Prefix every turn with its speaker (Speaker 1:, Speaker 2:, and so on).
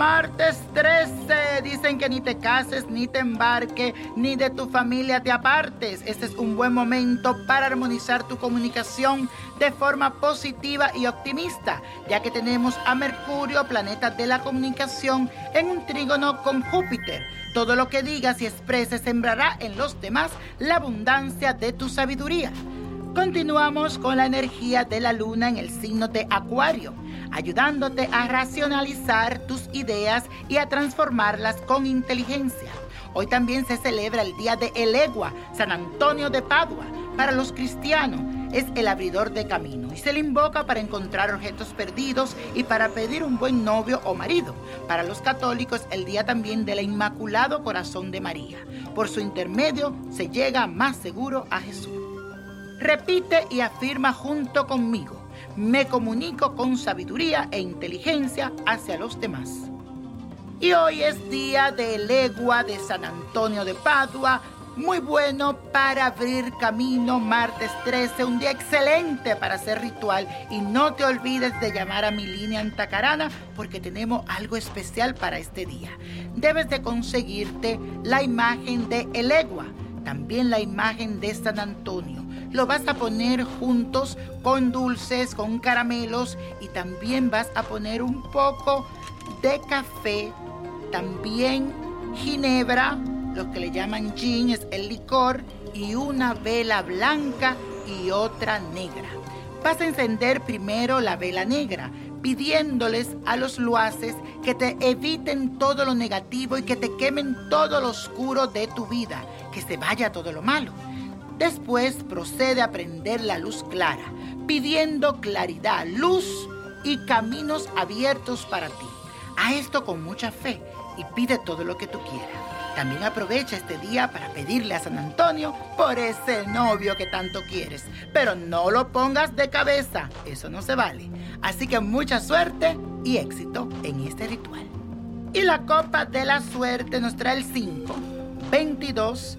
Speaker 1: Martes 13. Dicen que ni te cases, ni te embarques, ni de tu familia te apartes. Este es un buen momento para armonizar tu comunicación de forma positiva y optimista, ya que tenemos a Mercurio, planeta de la comunicación, en un trígono con Júpiter. Todo lo que digas y expreses sembrará en los demás la abundancia de tu sabiduría. Continuamos con la energía de la luna en el signo de Acuario ayudándote a racionalizar tus ideas y a transformarlas con inteligencia. Hoy también se celebra el Día de Elegua, San Antonio de Padua. Para los cristianos es el abridor de camino y se le invoca para encontrar objetos perdidos y para pedir un buen novio o marido. Para los católicos el día también del Inmaculado Corazón de María. Por su intermedio se llega más seguro a Jesús. Repite y afirma junto conmigo me comunico con sabiduría e inteligencia hacia los demás. Y hoy es día de legua de San Antonio de Padua, muy bueno para abrir camino, martes 13, un día excelente para hacer ritual. Y no te olvides de llamar a mi línea Antacarana porque tenemos algo especial para este día. Debes de conseguirte la imagen de Elegua, también la imagen de San Antonio lo vas a poner juntos con dulces, con caramelos y también vas a poner un poco de café, también ginebra, lo que le llaman gin es el licor y una vela blanca y otra negra. Vas a encender primero la vela negra, pidiéndoles a los luaces que te eviten todo lo negativo y que te quemen todo lo oscuro de tu vida, que se vaya todo lo malo. Después procede a prender la luz clara, pidiendo claridad, luz y caminos abiertos para ti. A esto con mucha fe y pide todo lo que tú quieras. También aprovecha este día para pedirle a San Antonio por ese novio que tanto quieres. Pero no lo pongas de cabeza, eso no se vale. Así que mucha suerte y éxito en este ritual. Y la copa de la suerte nos trae el 5, 22,